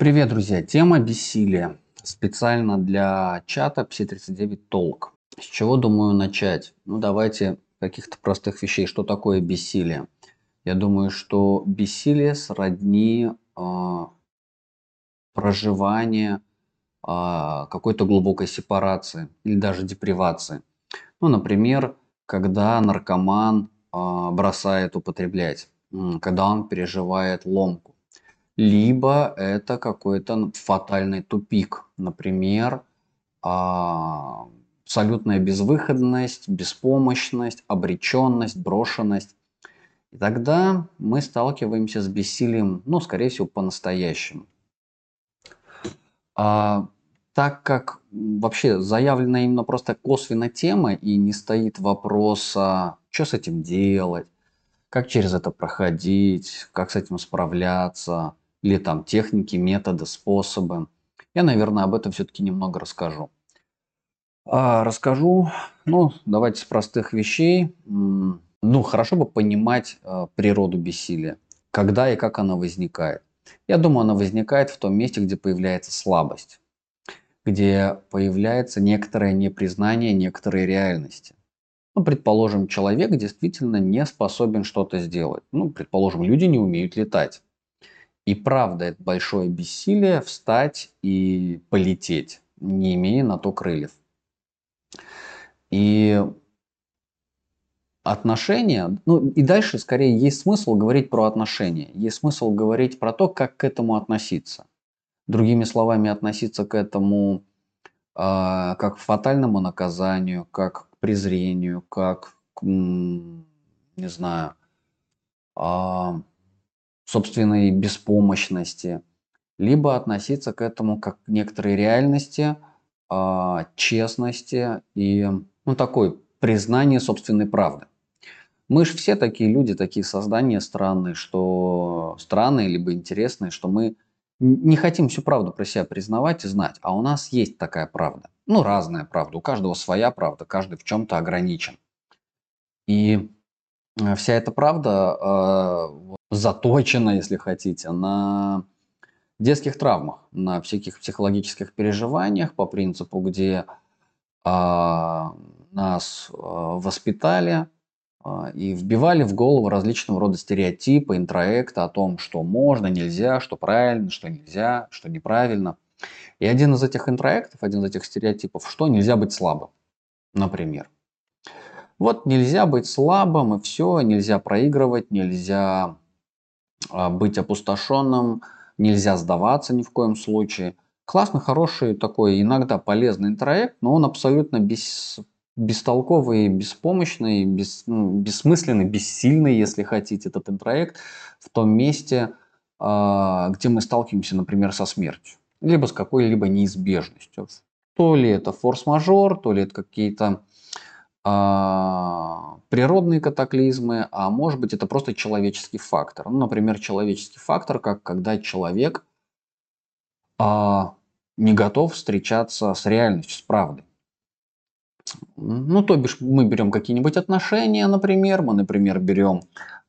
Привет, друзья! Тема бессилия. Специально для чата 5039 Толк. С чего думаю начать? Ну, давайте каких-то простых вещей. Что такое бессилие? Я думаю, что бессилие сродни э, проживание э, какой-то глубокой сепарации или даже депривации. Ну, например, когда наркоман э, бросает употреблять, когда он переживает ломку либо это какой-то фатальный тупик. Например, а, абсолютная безвыходность, беспомощность, обреченность, брошенность. И тогда мы сталкиваемся с бессилием, ну, скорее всего, по-настоящему. А, так как вообще заявлена именно просто косвенно тема и не стоит вопроса, что с этим делать, как через это проходить, как с этим справляться, или там техники, методы, способы. Я, наверное, об этом все-таки немного расскажу. А, расскажу, ну, давайте с простых вещей. Ну, хорошо бы понимать а, природу бессилия, когда и как она возникает. Я думаю, она возникает в том месте, где появляется слабость, где появляется некоторое непризнание некоторой реальности. Ну, предположим, человек действительно не способен что-то сделать. Ну, предположим, люди не умеют летать. И правда, это большое бессилие встать и полететь, не имея на то крыльев. И отношения, ну и дальше скорее есть смысл говорить про отношения, есть смысл говорить про то, как к этому относиться. Другими словами, относиться к этому э, как к фатальному наказанию, как к презрению, как к, не знаю, э, собственной беспомощности, либо относиться к этому как к некоторой реальности, э, честности и ну, такой признание собственной правды. Мы же все такие люди, такие создания странные, что странные либо интересные, что мы не хотим всю правду про себя признавать и знать, а у нас есть такая правда. Ну, разная правда, у каждого своя правда, каждый в чем-то ограничен. И вся эта правда э, заточена, если хотите, на детских травмах, на всяких психологических переживаниях по принципу, где а, нас а, воспитали а, и вбивали в голову различного рода стереотипы, интроекты о том, что можно, нельзя, что правильно, что нельзя, что неправильно. И один из этих интроектов, один из этих стереотипов, что нельзя быть слабым, например. Вот нельзя быть слабым и все, нельзя проигрывать, нельзя а, быть опустошенным, нельзя сдаваться ни в коем случае. Классный, хороший такой, иногда полезный интроект, но он абсолютно без, бестолковый, беспомощный, без, ну, бессмысленный, бессильный, если хотите, этот интроект в том месте, э, где мы сталкиваемся, например, со смертью, либо с какой-либо неизбежностью. То ли это форс-мажор, то ли это какие-то а, природные катаклизмы, а может быть это просто человеческий фактор. Ну, например, человеческий фактор, как когда человек а, не готов встречаться с реальностью, с правдой. Ну, то бишь, мы берем какие-нибудь отношения, например, мы, например, берем,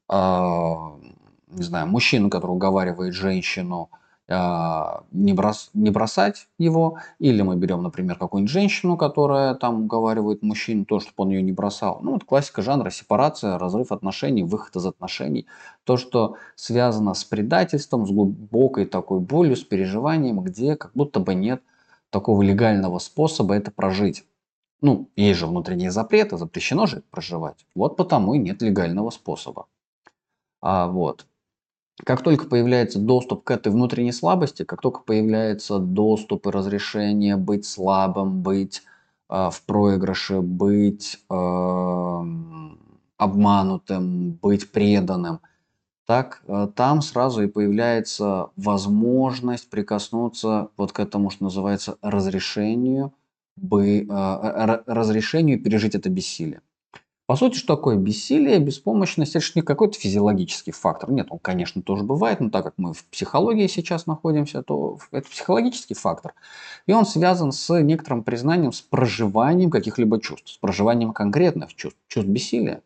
э, не знаю, мужчину, который уговаривает женщину а, не, брос, не бросать его, или мы берем, например, какую-нибудь женщину, которая там уговаривает мужчину, то, чтобы он ее не бросал. Ну, вот классика жанра, сепарация, разрыв отношений, выход из отношений. То, что связано с предательством, с глубокой такой болью, с переживанием, где как будто бы нет такого легального способа это прожить. Ну, есть же внутренние запреты, запрещено же проживать. Вот потому и нет легального способа. А, вот. Как только появляется доступ к этой внутренней слабости, как только появляется доступ и разрешение быть слабым, быть э, в проигрыше, быть э, обманутым, быть преданным, так э, там сразу и появляется возможность прикоснуться вот к этому, что называется, разрешению, бы, э, разрешению пережить это бессилие. По сути, что такое бессилие, беспомощность? Это же не какой-то физиологический фактор. Нет, он, конечно, тоже бывает, но так как мы в психологии сейчас находимся, то это психологический фактор. И он связан с некоторым признанием, с проживанием каких-либо чувств, с проживанием конкретных чувств, чувств бессилия.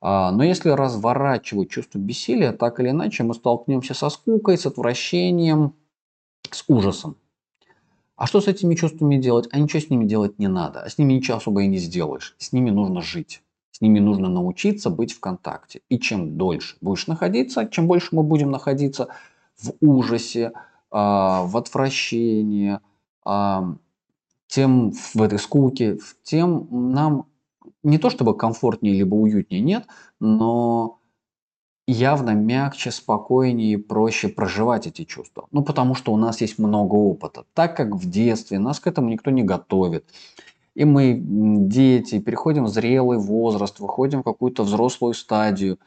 А, но если разворачивать чувство бессилия, так или иначе мы столкнемся со скукой, с отвращением, с ужасом. А что с этими чувствами делать? А ничего с ними делать не надо. А с ними ничего особо и не сделаешь. С ними нужно жить. Ними нужно научиться быть в контакте. И чем дольше будешь находиться, чем больше мы будем находиться в ужасе, а, в отвращении, а, тем в этой скуке, тем нам не то чтобы комфортнее либо уютнее, нет, но явно мягче, спокойнее и проще проживать эти чувства. Ну, потому что у нас есть много опыта. Так как в детстве нас к этому никто не готовит. И мы, дети, переходим в зрелый возраст, выходим в какую-то взрослую стадию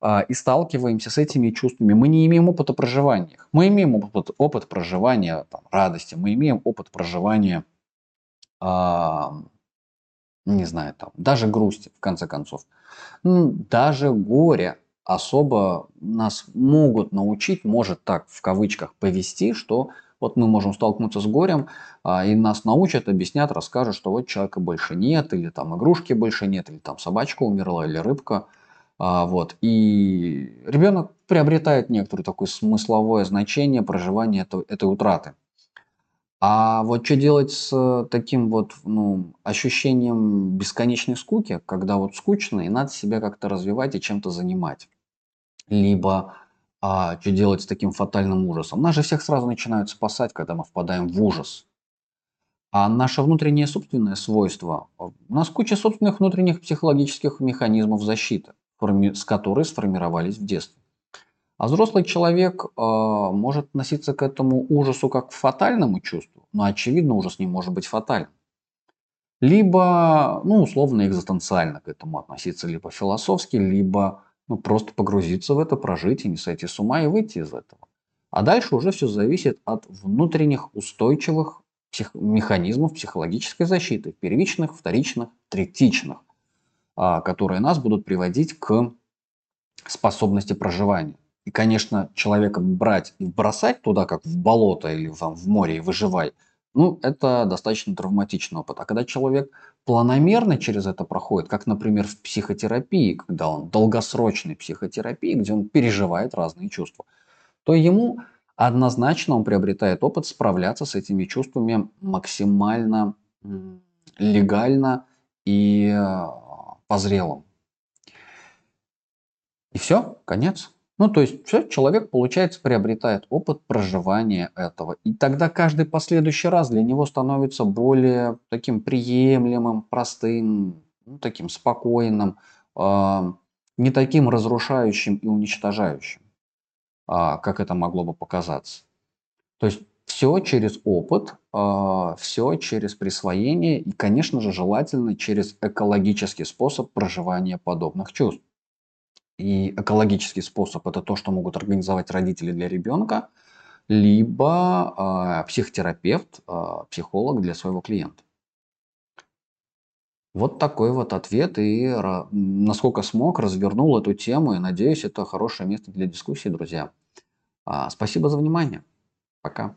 а, и сталкиваемся с этими чувствами. Мы не имеем опыта проживания. Мы имеем опыт, опыт проживания там, радости, мы имеем опыт проживания, а, не знаю, там, даже грусти, в конце концов. Даже горя особо нас могут научить, может так в кавычках повести, что вот мы можем столкнуться с горем, а, и нас научат, объяснят, расскажут, что вот человека больше нет, или там игрушки больше нет, или там собачка умерла, или рыбка. А, вот. И ребенок приобретает некоторое такое смысловое значение проживания этой, этой утраты. А вот что делать с таким вот ну, ощущением бесконечной скуки, когда вот скучно и надо себя как-то развивать и чем-то занимать? либо а, что делать с таким фатальным ужасом. Нас же всех сразу начинают спасать, когда мы впадаем в ужас. А наше внутреннее собственное свойство, у нас куча собственных внутренних психологических механизмов защиты, с которой сформировались в детстве. А взрослый человек э, может относиться к этому ужасу как к фатальному чувству, но очевидно ужас не может быть фатальным. Либо, ну, условно, экзистенциально к этому относиться, либо философски, либо ну, просто погрузиться в это, прожить и не сойти с ума и выйти из этого. А дальше уже все зависит от внутренних устойчивых псих... механизмов психологической защиты, первичных, вторичных, третичных, а, которые нас будут приводить к способности проживания. И, конечно, человека брать и бросать туда, как в болото или там, в море и выживай – ну, это достаточно травматичный опыт. А когда человек планомерно через это проходит, как, например, в психотерапии, когда он долгосрочной психотерапии, где он переживает разные чувства, то ему однозначно он приобретает опыт справляться с этими чувствами максимально легально и э, по зрелым. И все, конец. Ну, то есть, все, человек, получается, приобретает опыт проживания этого. И тогда каждый последующий раз для него становится более таким приемлемым, простым, ну, таким спокойным, э, не таким разрушающим и уничтожающим, э, как это могло бы показаться. То есть, все через опыт, э, все через присвоение и, конечно же, желательно через экологический способ проживания подобных чувств. И экологический способ – это то, что могут организовать родители для ребенка, либо э, психотерапевт, э, психолог для своего клиента. Вот такой вот ответ и насколько смог развернул эту тему и надеюсь это хорошее место для дискуссии, друзья. А, спасибо за внимание. Пока.